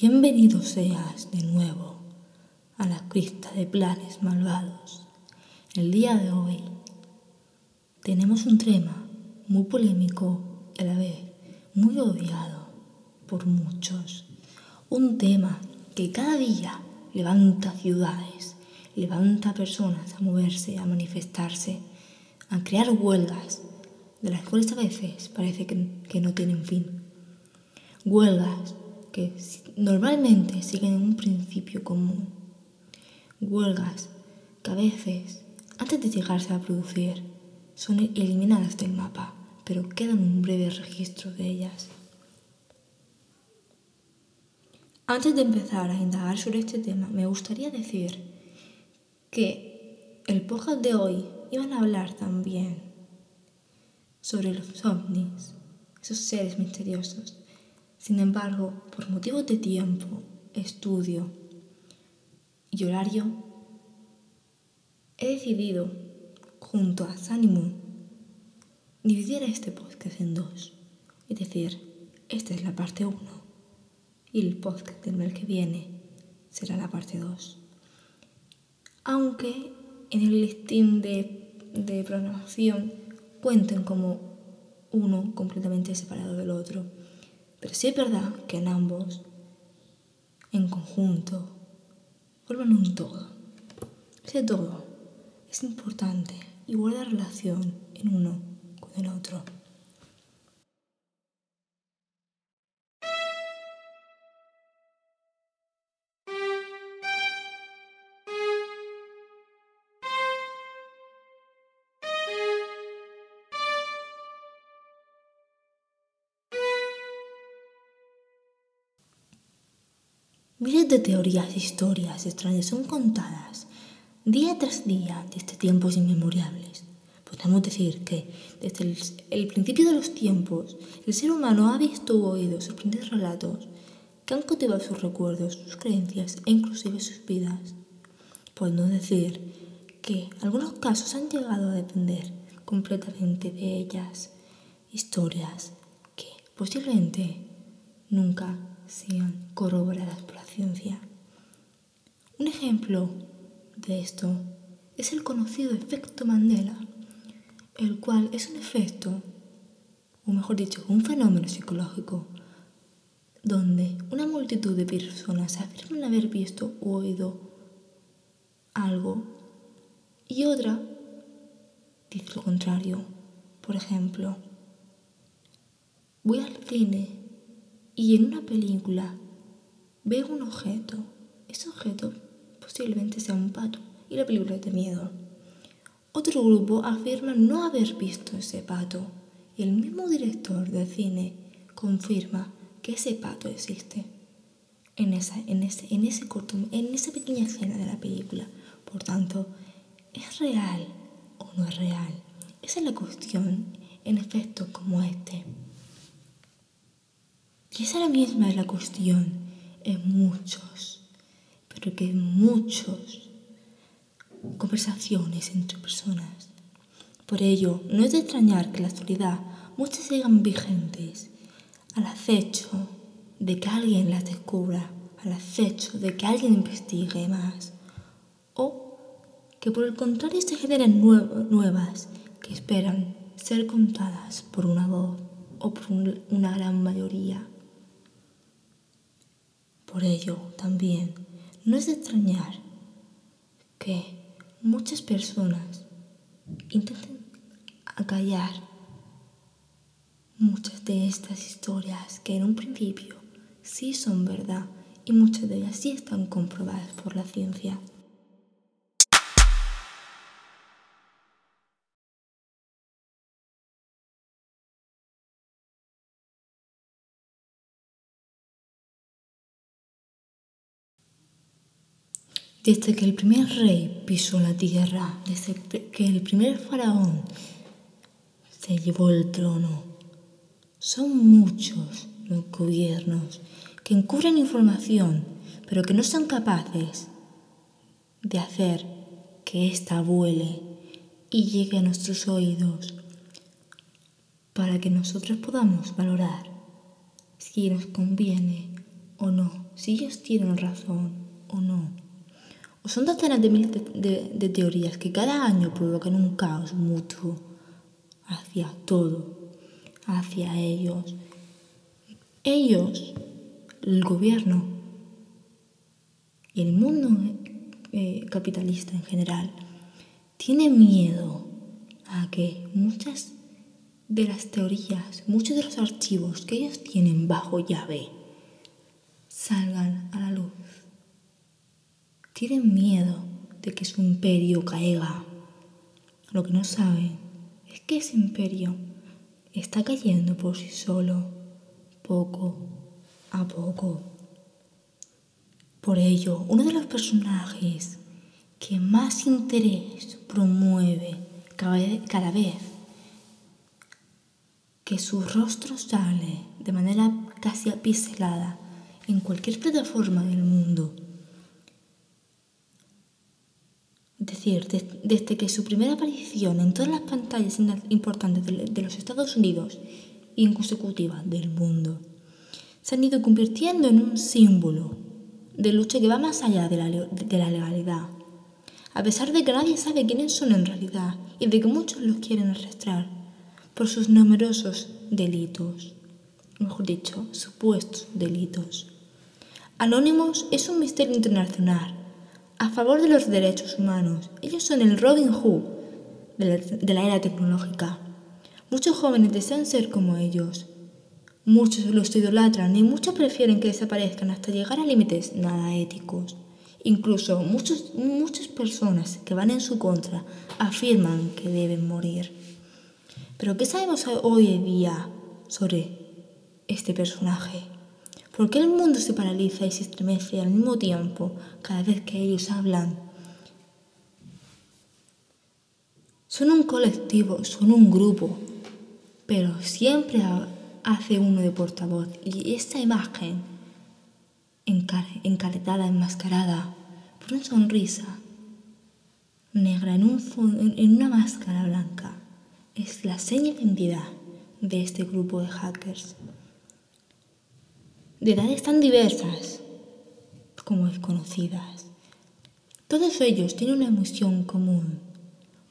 Bienvenido seas de nuevo a la crista de planes malvados. El día de hoy tenemos un tema muy polémico y a la vez muy odiado por muchos. Un tema que cada día levanta ciudades, levanta personas a moverse, a manifestarse, a crear huelgas, de las cuales a veces parece que, no tienen fin. Huelgas que normalmente siguen un principio común. Huelgas que a veces, antes de llegarse a producir, son eliminadas del mapa, pero quedan un breve registro de ellas. Antes de empezar a indagar sobre este tema, me gustaría decir que el podcast de hoy iban a hablar también sobre los ovnis, esos seres misteriosos sin embargo, por motivos de tiempo, estudio y horario, he decidido, junto a Sanimu, dividir este podcast en dos. Es decir, esta es la parte 1 y el podcast del mes que viene será la parte 2. Aunque en el listing de, de programación cuenten como uno completamente separado del otro. Pero sí es verdad que en ambos, en conjunto, forman un todo. Ese todo es importante y guarda relación en uno con el otro. Miles de teorías e historias extrañas son contadas día tras día desde tiempos inmemorables. Podemos decir que desde el, principio de los tiempos el ser humano ha visto o oído sorprendentes relatos que han cautivado sus recuerdos, sus creencias e inclusive sus vidas. Podemos decir que algunos casos han llegado a depender completamente de ellas, historias que posiblemente nunca sean corroboradas por Un ejemplo de esto es el conocido efecto Mandela, el cual es un efecto, o mejor dicho, un fenómeno psicológico, donde una multitud de personas afirman haber visto o oído algo y otra dice lo contrario. Por ejemplo, voy al cine y en una película veo un objeto. Ese objeto posiblemente sea un pato y la película es miedo. Otro grupo afirma no haber visto ese pato y el mismo director de cine confirma que ese pato existe en, esa, en, ese, en, ese corto, en esa pequeña escena de la película. Por tanto, ¿es real o no es real? Esa es la cuestión en efectos como este. Y esa misma es la cuestión en muchos, pero que en muchos conversaciones entre personas. Por ello, no es de extrañar que en la actualidad muchas sigan vigentes al acecho de que alguien las descubra, al acecho de que alguien investigue más, o que por el contrario se generen nuevas que esperan ser contadas por una voz o por una gran mayoría. Por ello, también, no es de extrañar que muchas personas intenten acallar muchas de estas historias que en un principio sí son verdad y muchas de ellas sí están comprobadas por la ciencia. Desde que el primer rey pisó la tierra, desde que el primer faraón se llevó el trono, son muchos los gobiernos que encubren información, pero que no son capaces de hacer que ésta vuele y llegue a nuestros oídos para que nosotros podamos valorar si nos conviene o no, si ellos tienen razón o no. Son docenas de miles de, teorías que cada año provocan un caos mutuo hacia todo, hacia ellos. Ellos, el gobierno y el mundo eh, capitalista en general, tiene miedo a que muchas de las teorías, muchos de los archivos que ellos tienen bajo llave salgan a la luz. Tienen miedo de que su imperio caiga. Lo que no saben es que ese imperio está cayendo por sí solo, poco a poco. Por ello, uno de los personajes que más interés promueve cada vez que su rostro sale de manera casi apiselada en cualquier plataforma del mundo. Es decir, desde que su primera aparición en todas las pantallas importantes de los Estados Unidos y en consecutiva del mundo, se han ido convirtiendo en un símbolo de lucha que va más allá de la, de la legalidad a pesar de que nadie sabe quiénes son en realidad y de que muchos los quieren arrastrar por sus numerosos delitos, mejor dicho, supuestos delitos. Anónimos es un misterio internacional a favor de los derechos humanos. Ellos son el Robin Hood de la, era tecnológica. Muchos jóvenes desean ser como ellos. Muchos los idolatran y muchos prefieren que desaparezcan hasta llegar a límites nada éticos. Incluso muchos, muchas personas que van en su contra afirman que deben morir. Pero ¿qué sabemos hoy día sobre este personaje? ¿Por qué el mundo se paraliza y se estremece al mismo tiempo cada vez que ellos hablan? Son un colectivo, son un grupo, pero siempre hace uno de portavoz y esta imagen encaretada, enmascarada, por una sonrisa negra en, un, en una máscara blanca. Es la seña de identidad de este grupo de hackers. De edades tan diversas como desconocidas. Todos ellos tienen una misión común.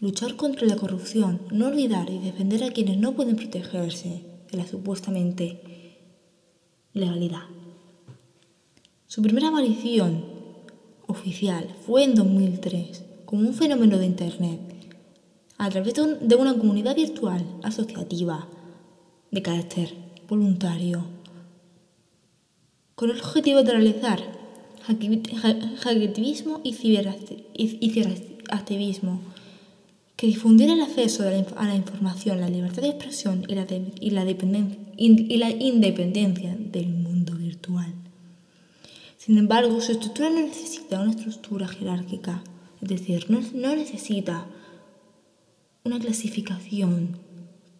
Luchar contra la corrupción, no olvidar y defender a quienes no pueden protegerse de la supuestamente legalidad. Su primera aparición oficial fue en 2003 como un fenómeno de Internet a través de una comunidad virtual asociativa de carácter voluntario con el objetivo de realizar hacktivismo y ciberactivismo que difundiera el acceso a la información, la libertad de expresión y la, independencia del mundo virtual. Sin embargo, su estructura no necesita una estructura jerárquica, es decir, no, necesita una clasificación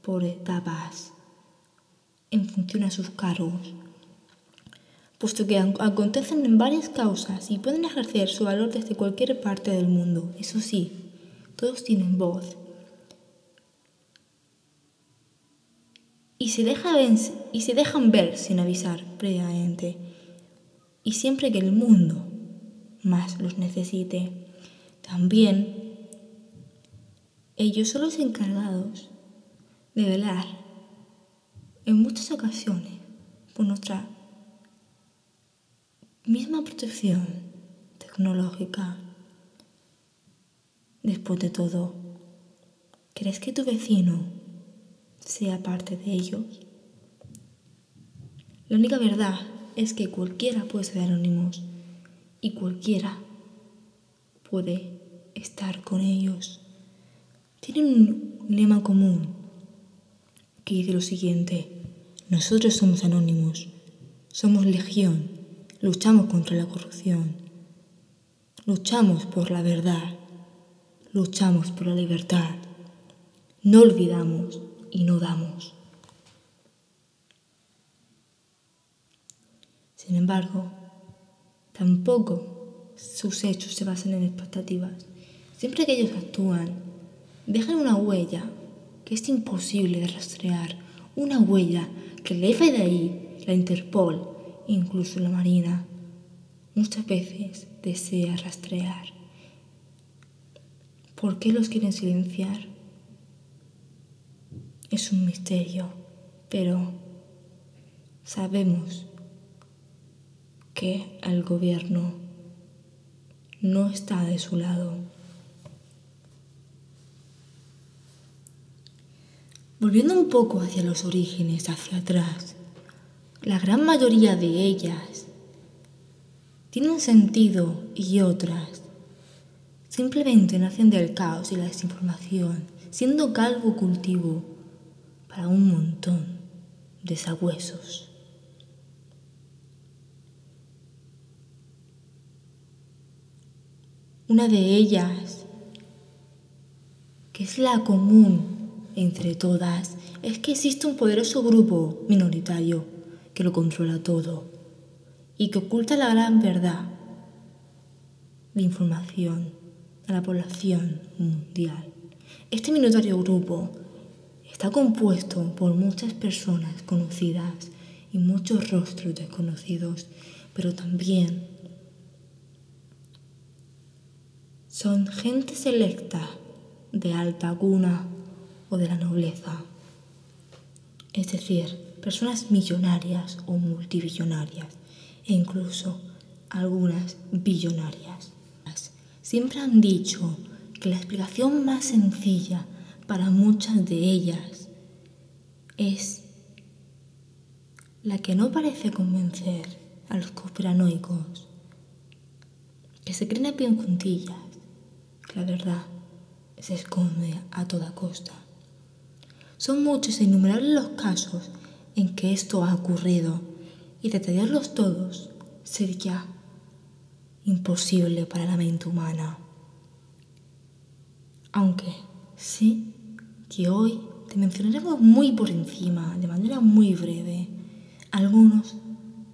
por etapas en función a sus cargos, puesto que acontecen en varias causas y pueden ejercer su valor desde cualquier parte del mundo. Eso sí, todos tienen voz. Y se, y se dejan ver sin avisar previamente y siempre que el mundo más los necesite. También ellos son los encargados de velar en muchas ocasiones por nuestra misma protección tecnológica. Después de todo, ¿crees que tu vecino sea parte de ellos? La única verdad es que cualquiera puede ser anónimos y cualquiera puede estar con ellos. Tienen un lema común que dice lo siguiente, nosotros somos anónimos, somos legión, luchamos contra la corrupción, luchamos por la verdad, luchamos por la libertad, no olvidamos y no damos. Sin embargo, tampoco sus hechos se basan en expectativas. Siempre que ellos actúan, dejan una huella que es imposible de rastrear, una huella que el FBI, la Interpol incluso la Marina, muchas veces desea rastrear. ¿Por qué los quieren silenciar? Es un misterio, pero sabemos que el gobierno no está de su lado. Volviendo un poco hacia los orígenes, hacia atrás, la gran mayoría de ellas tienen sentido y otras simplemente nacen del caos y la desinformación, siendo calvo cultivo para un montón de sabuesos. Una de ellas, que es la común entre todas es que existe un poderoso grupo minoritario que lo controla todo y que oculta la gran verdad de información a la población mundial. Este minoritario grupo está compuesto por muchas personas conocidas y muchos rostros desconocidos, pero también son gente selecta de alta cuna o de la nobleza, es decir, personas millonarias o multibillonarias e incluso algunas billonarias. Siempre han dicho que la explicación más sencilla para muchas de ellas es la que no parece convencer a los conspiranoicos, que se creen a pie en juntillas, que la verdad se esconde a toda costa. Son muchos e innumerables los casos en que esto ha ocurrido y detallarlos todos sería imposible para la mente humana. Aunque sí que hoy te mencionaremos muy por encima, de manera muy breve, algunos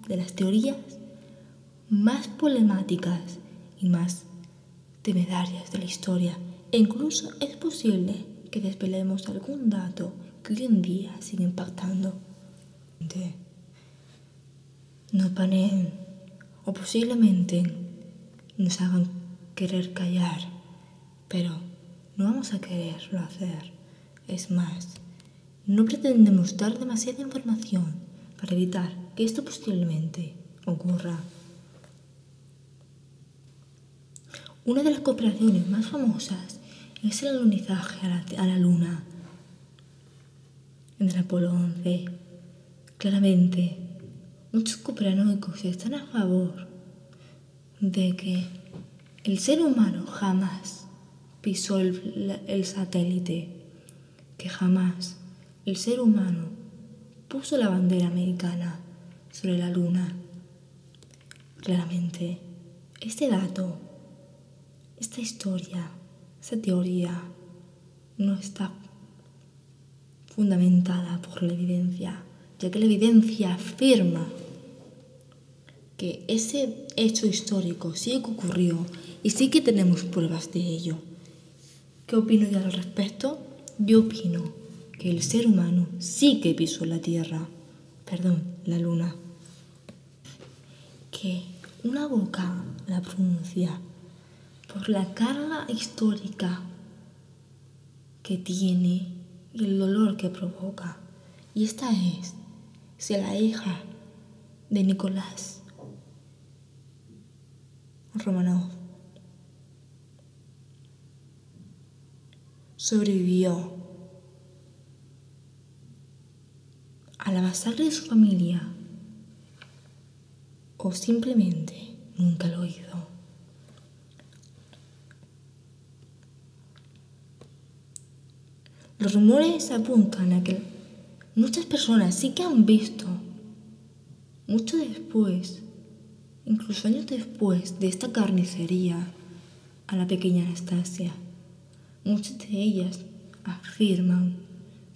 de las teorías más problemáticas y más temerarias de la historia. E incluso es posible que desvelemos algún dato que hoy en día sigue impactando. Nos paneen o posiblemente nos hagan querer callar, pero no vamos a quererlo hacer. Es más, no pretendemos dar demasiada información para evitar que esto posiblemente ocurra. Una de las cooperaciones más famosas es el alunizaje a la, Luna en el Apolo 11. Claramente, muchos coperanoicos están a favor de que el ser humano jamás pisó el, el satélite, que jamás el ser humano puso la bandera americana sobre la luna. Claramente, este dato, esta historia, esa teoría no está fundamentada por la evidencia, que la evidencia afirma que ese hecho histórico sí que ocurrió y sí que tenemos pruebas de ello. ¿Qué opino yo al respecto? Yo opino que el ser humano sí que pisó la Tierra, perdón, la Luna, que una boca la pronuncia por la carga histórica que tiene y el dolor que provoca. Y esta es si la hija de Nicolás Romanov sobrevivió a la masacre de su familia o simplemente nunca lo hizo. Los rumores apuntan a que muchas personas sí que han visto, mucho después, incluso años después de esta carnicería, a la pequeña Anastasia. Muchas de ellas afirman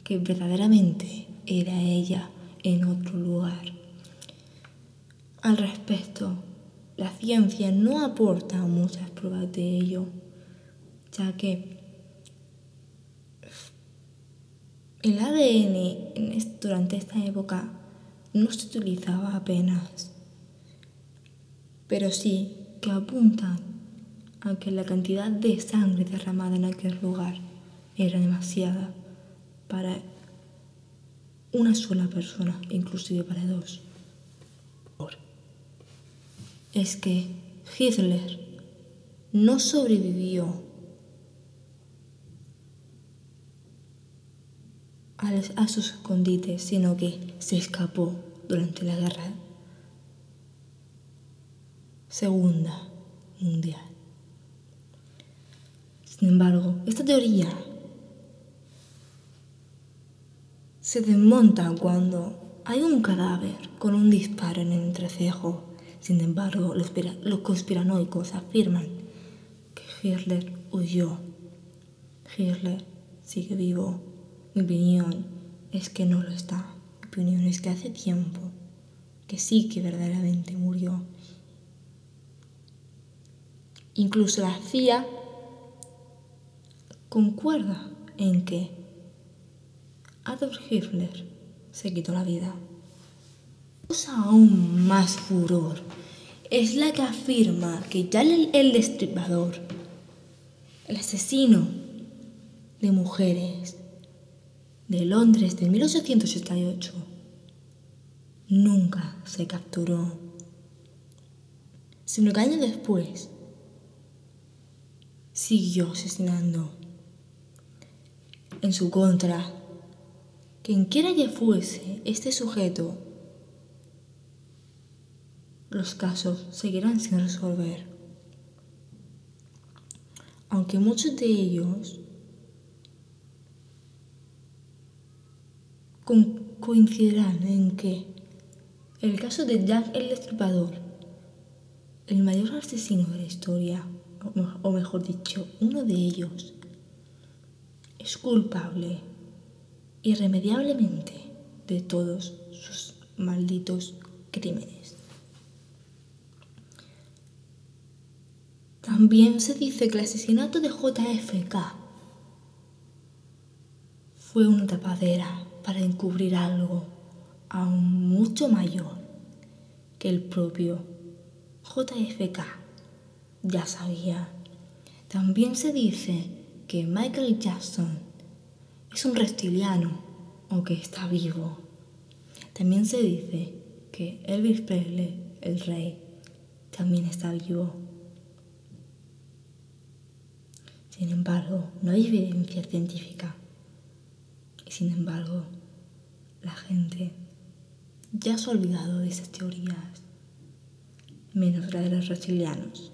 que verdaderamente era ella en otro lugar. Al respecto, la ciencia no aporta muchas pruebas de ello, ya que El ADN durante esta época no se utilizaba apenas pero sí que apuntan a que la cantidad de sangre derramada en aquel lugar era demasiada para una sola persona, inclusive para dos. Es que Hitler no sobrevivió a sus escondites, sino que se escapó durante la guerra segunda mundial. Sin embargo, esta teoría se desmonta cuando hay un cadáver con un disparo en el entrecejo. Sin embargo, los, los conspiranoicos afirman que Hitler huyó. Hitler sigue vivo. Mi opinión es que no lo está. Mi opinión es que hace tiempo que sí que verdaderamente murió. Incluso la CIA concuerda en que Adolf Hitler se quitó la vida. Cosa aún más furor es la que afirma que ya el, el destripador, el asesino de mujeres de Londres de 1888, nunca se capturó, sino que años después siguió asesinando. En su contra, quien quiera que fuese este sujeto, los casos seguirán sin resolver. Aunque muchos de ellos coincidirán en que el caso de Jack el Destripador, el mayor asesino de la historia, o mejor dicho, uno de ellos es culpable irremediablemente de todos sus malditos crímenes. También se dice que el asesinato de JFK fue una tapadera para encubrir algo aún mucho mayor que el propio JFK ya sabía. También se dice que Michael Jackson es un reptiliano o que está vivo. También se dice que Elvis Presley, el rey, también está vivo. Sin embargo, no hay evidencia científica. Y sin embargo, la gente ya se ha olvidado de esas teorías, menos la de los reptilianos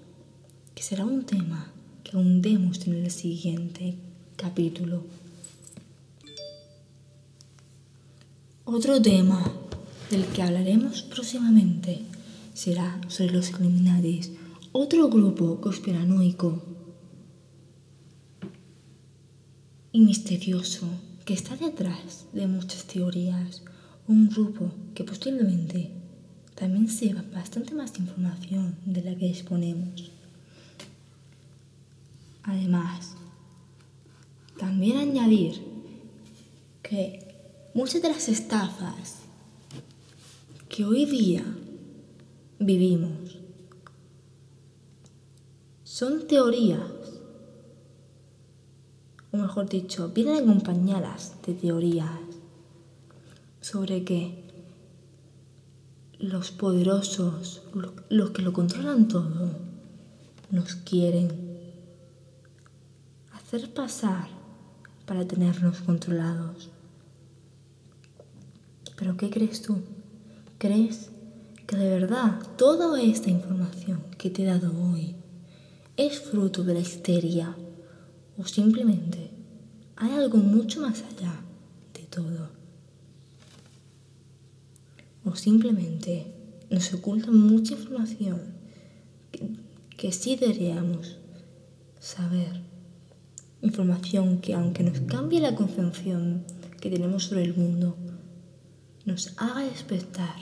que será un tema que hundemos en el siguiente capítulo. Otro tema del que hablaremos próximamente será sobre los Illuminatis, otro grupo conspiranoico y misterioso que está detrás de muchas teorías, un grupo que posiblemente también sepa bastante más información de la que disponemos. Además, también añadir que muchas de las estafas que hoy día vivimos son teorías, mejor dicho, vienen acompañadas de teorías sobre que los poderosos, los que lo controlan todo, nos quieren hacer pasar para tenernos controlados. Pero ¿qué crees tú? ¿Crees que de verdad toda esta información que te he dado hoy es fruto de la histeria o simplemente hay algo mucho más allá de todo? O simplemente nos ocultan mucha información que, que sí deberíamos saber información que aunque nos cambie la concepción que tenemos sobre el mundo, nos haga despertar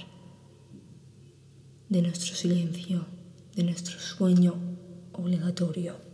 de nuestro silencio, de nuestro sueño obligatorio.